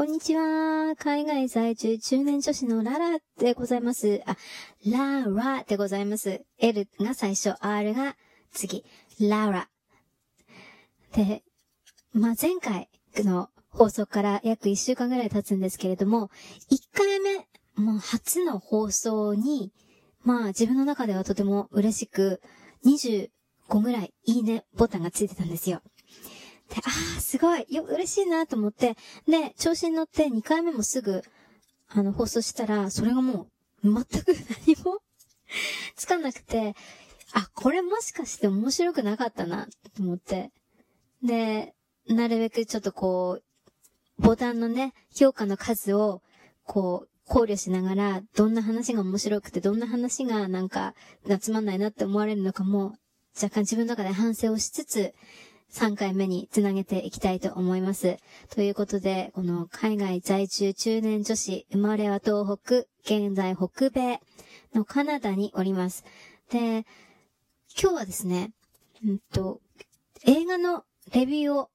こんにちは。海外在住中年女子のララでございます。あ、ラーラでございます。L が最初、R が次、ララ。で、まあ、前回の放送から約1週間ぐらい経つんですけれども、1回目、もう初の放送に、まあ自分の中ではとても嬉しく、25ぐらいいいねボタンがついてたんですよ。で、ああ、すごい、よ、嬉しいなと思って、で、調子に乗って2回目もすぐ、あの、放送したら、それがもう、全く 何もつかなくて、あ、これもしかして面白くなかったな、と思って。で、なるべくちょっとこう、ボタンのね、評価の数を、こう、考慮しながら、どんな話が面白くて、どんな話がなんか、つまんないなって思われるのかも、若干自分の中で反省をしつつ、3回目につなげていきたいと思います。ということで、この海外在住中年女子、生まれは東北、現在北米のカナダにおります。で、今日はですね、うんと、映画のレビューを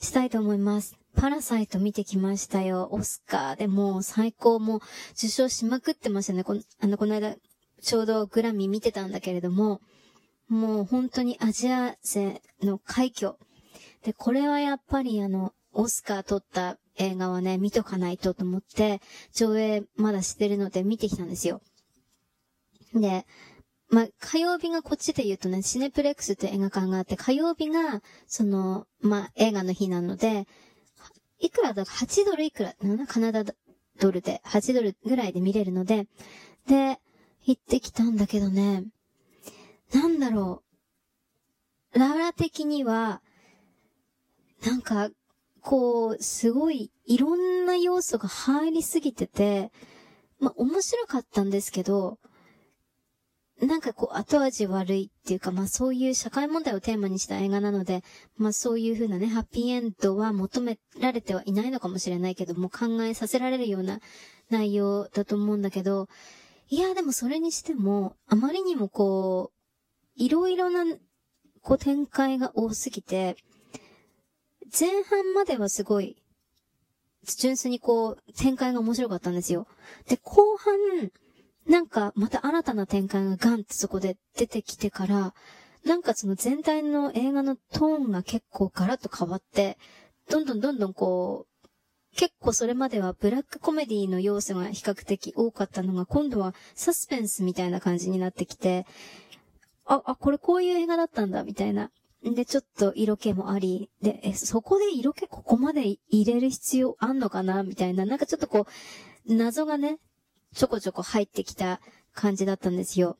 したいと思います。パラサイト見てきましたよ。オスカーでも最高も受賞しまくってましたね。この、あの、この間、ちょうどグラミー見てたんだけれども、もう本当にアジア勢の快挙。で、これはやっぱりあの、オスカー撮った映画はね、見とかないとと思って、上映まだしてるので見てきたんですよ。で、まあ、火曜日がこっちで言うとね、シネプレックスって映画館があって、火曜日が、その、まあ、映画の日なので、いくらだか8ドルいくら、なカナダドルで、8ドルぐらいで見れるので、で、行ってきたんだけどね、なんだろう。ララ的には、なんか、こう、すごい、いろんな要素が入りすぎてて、まあ、面白かったんですけど、なんかこう、後味悪いっていうか、まあそういう社会問題をテーマにした映画なので、まあそういうふうなね、ハッピーエンドは求められてはいないのかもしれないけども、考えさせられるような内容だと思うんだけど、いや、でもそれにしても、あまりにもこう、いろいろな、こう展開が多すぎて、前半まではすごい、純粋にこう、展開が面白かったんですよ。で、後半、なんか、また新たな展開がガンってそこで出てきてから、なんかその全体の映画のトーンが結構ガラッと変わって、どんどんどんどんこう、結構それまではブラックコメディの要素が比較的多かったのが、今度はサスペンスみたいな感じになってきて、あ、あ、これこういう映画だったんだ、みたいな。で、ちょっと色気もあり、で、え、そこで色気ここまで入れる必要あんのかなみたいな、なんかちょっとこう、謎がね、ちょこちょこ入ってきた感じだったんですよ。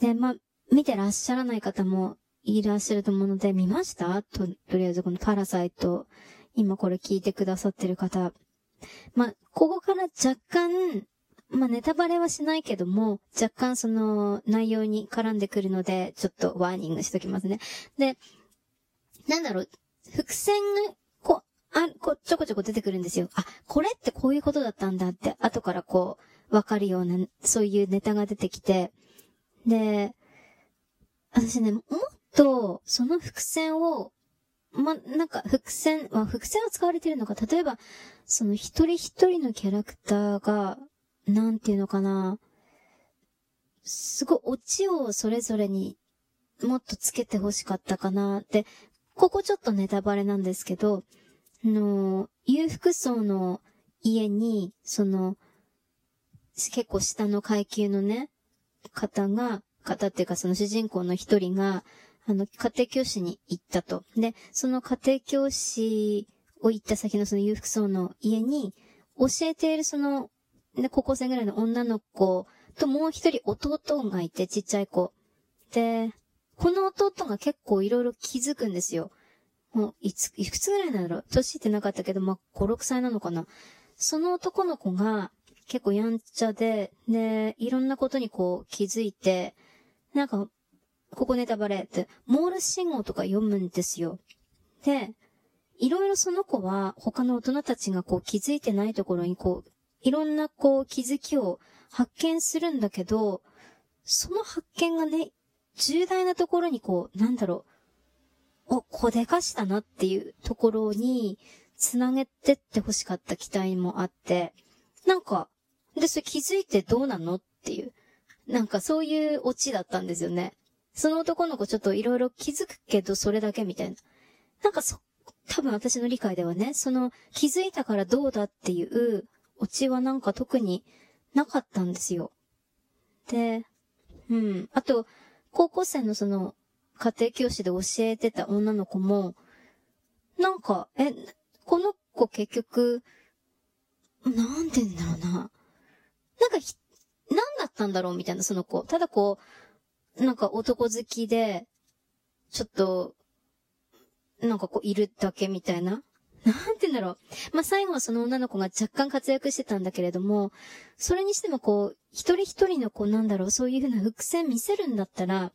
で、まあ、見てらっしゃらない方もいらっしゃると思うので、見ました？と、とりあえずこのパラサイト、今これ聞いてくださってる方。まあ、ここから若干、まあ、ネタバレはしないけども、若干その内容に絡んでくるので、ちょっとワーニングしときますね。で、なんだろう、伏線が、こう、あ、こう、ちょこちょこ出てくるんですよ。あ、これってこういうことだったんだって、後からこう、わかるような、そういうネタが出てきて、で、私ね、もっと、その伏線を、ま、なんか、伏線、まあ、伏線を使われてるのか、例えば、その一人一人のキャラクターが、なんていうのかな。すごいオチをそれぞれにもっとつけて欲しかったかなって、ここちょっとネタバレなんですけど、あの、裕福層の家に、その、結構下の階級のね、方が、方っていうかその主人公の一人が、あの、家庭教師に行ったと。で、その家庭教師を行った先のその裕福層の家に、教えているそので、高校生ぐらいの女の子ともう一人弟がいて、ちっちゃい子。で、この弟が結構いろいろ気づくんですよ。もう、いつ、いくつぐらいなんだろう？年ってなかったけど、まあ、5、6歳なのかな。その男の子が結構やんちゃで、で、いろんなことにこう気づいて、なんか、ここネタバレって、モールス信号とか読むんですよ。で、いろいろその子は他の大人たちがこう気づいてないところにこういろんなこう気づきを発見するんだけど、その発見がね、重大なところにこう、なんだろう、お、こでかしたなっていうところに、繋げてって欲しかった期待もあって、なんか、で、それ気づいてどうなのっていう。なんかそういうオチだったんですよね。その男の子ちょっといろいろ気づくけどそれだけみたいな。なんかそ、多分私の理解ではね、その気づいたからどうだっていうオチはなんか特になかったんですよ。で、うん。あと、高校生のその家庭教師で教えてた女の子も、なんか、え、この子結局、なんて言うんだろうな。なんかひ、何だったんだろうみたいな、その子。ただこう、なんか男好きで、ちょっと、なんかこう、いるだけみたいな。なんて言うんだろう。まあ、最後はその女の子が若干活躍してたんだけれども、それにしてもこう、一人一人のこう、なんだろう、そういうふうな伏線見せるんだったら、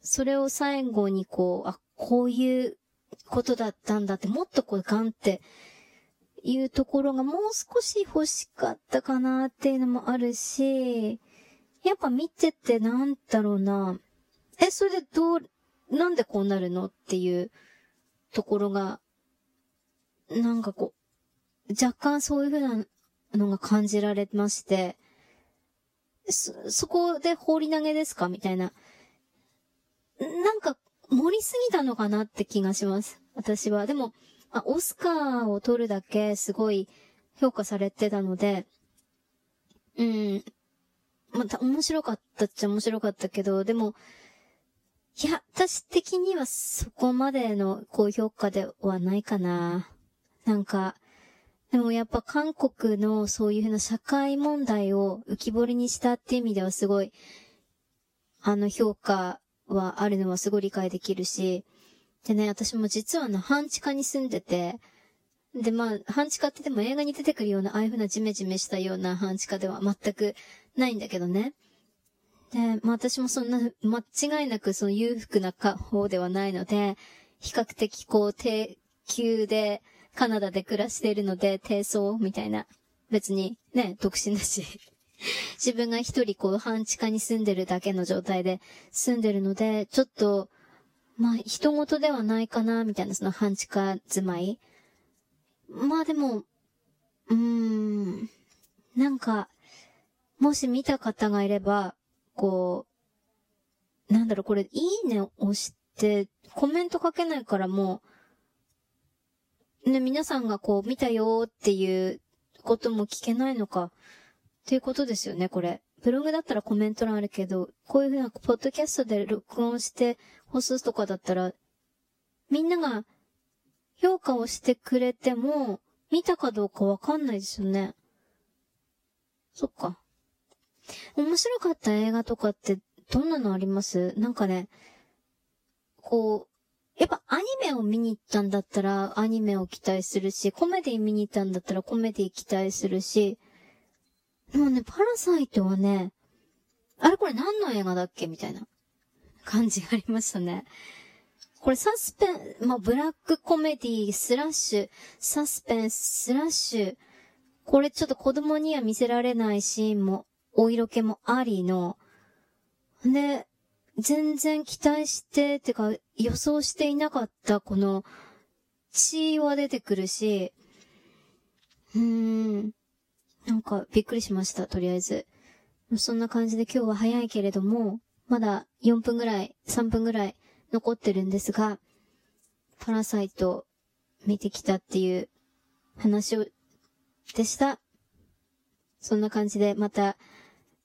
それを最後にこう、あ、こういうことだったんだって、もっとこう、ガンっていうところがもう少し欲しかったかなっていうのもあるし、やっぱ見ててなんだろうな。え、それでどう、なんでこうなるのっていうところが、なんかこう、若干そういうふうなのが感じられまして、そ、そこで放り投げですかみたいな。なんか、盛りすぎたのかなって気がします。私は。でも、あ、オスカーを取るだけすごい評価されてたので、うん。また面白かったっちゃ面白かったけど、でも、いや、私的にはそこまでの高評価ではないかな。なんか、でもやっぱ韓国のそういうふうな社会問題を浮き彫りにしたっていう意味ではすごい、あの評価はあるのはすごい理解できるし、でね、私も実はあの、半地下に住んでて、で、まあ、半地下ってでも映画に出てくるような、ああいう風なジメジメしたような半地下では全くないんだけどね。で、まあ私もそんな、間違いなくその裕福な方ではないので、比較的こう、低級で、カナダで暮らしているので、低層みたいな。別にね、独身だし。自分が一人こう半地下に住んでるだけの状態で住んでるので、ちょっと、まあ、人事ではないかな、みたいなその半地下住まい。まあでも、うーん、なんか、もし見た方がいれば、こう、なんだろう、これ、いいね押して、コメント書けないからもう、ね、皆さんがこう、見たよっていうことも聞けないのか。っていうことですよね、これ。ブログだったらコメント欄あるけど、こういうふうな、ポッドキャストで録音して放送とかだったら、みんなが評価をしてくれても、見たかどうかわかんないですよね。そっか。面白かった映画とかってどんなのあります？なんかね、こう、やっぱアニメを見に行ったんだったらアニメを期待するし、コメディ見に行ったんだったらコメディ期待するし、もうね、パラサイトはね、あれこれ何の映画だっけみたいな感じがありましたね。これサスペン、まあ、ブラックコメディスラッシュ、サスペンススラッシュ、これちょっと子供には見せられないシーンも、お色気もありの、で、全然期待して、てか予想していなかったこの、血は出てくるし、うーん。なんかびっくりしました、とりあえず。そんな感じで今日は早いけれども、まだ4分ぐらい、3分ぐらい残ってるんですが、パラサイト見てきたっていう話を、でした。そんな感じでまた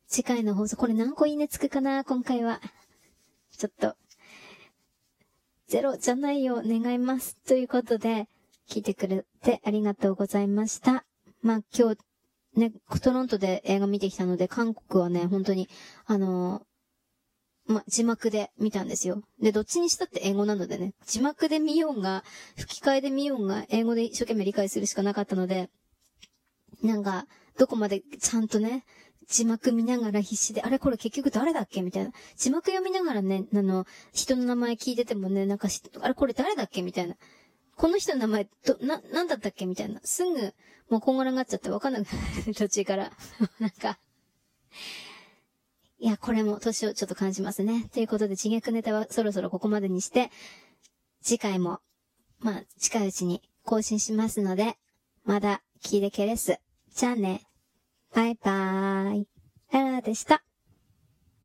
次回の放送、これ何個いいねつくかな今回は。ちょっと、ゼロじゃないよう、願います。ということで、聞いてくれてありがとうございました。まあ今日ね、トロントで映画見てきたので、韓国はね、本当に、あのー、ま、字幕で見たんですよ。で、どっちにしたって英語なのでね、字幕で見ようが、吹き替えで見ようが、英語で一生懸命理解するしかなかったので、なんか、どこまでちゃんとね、字幕見ながら必死で、あれこれ結局誰だっけみたいな。字幕読みながらね、あの、人の名前聞いててもね、なんかあれこれ誰だっけみたいな。この人の名前、ど、な、なんだったっけみたいな。すぐ、もうこんがらがっちゃってわかんなくなる 途中から。なんか。いや、これも年をちょっと感じますね。ということで、自虐ネタはそろそろここまでにして、次回も、まあ、近いうちに更新しますので、まだ聞いてけです。じゃあね。バイバーイ。ララでした。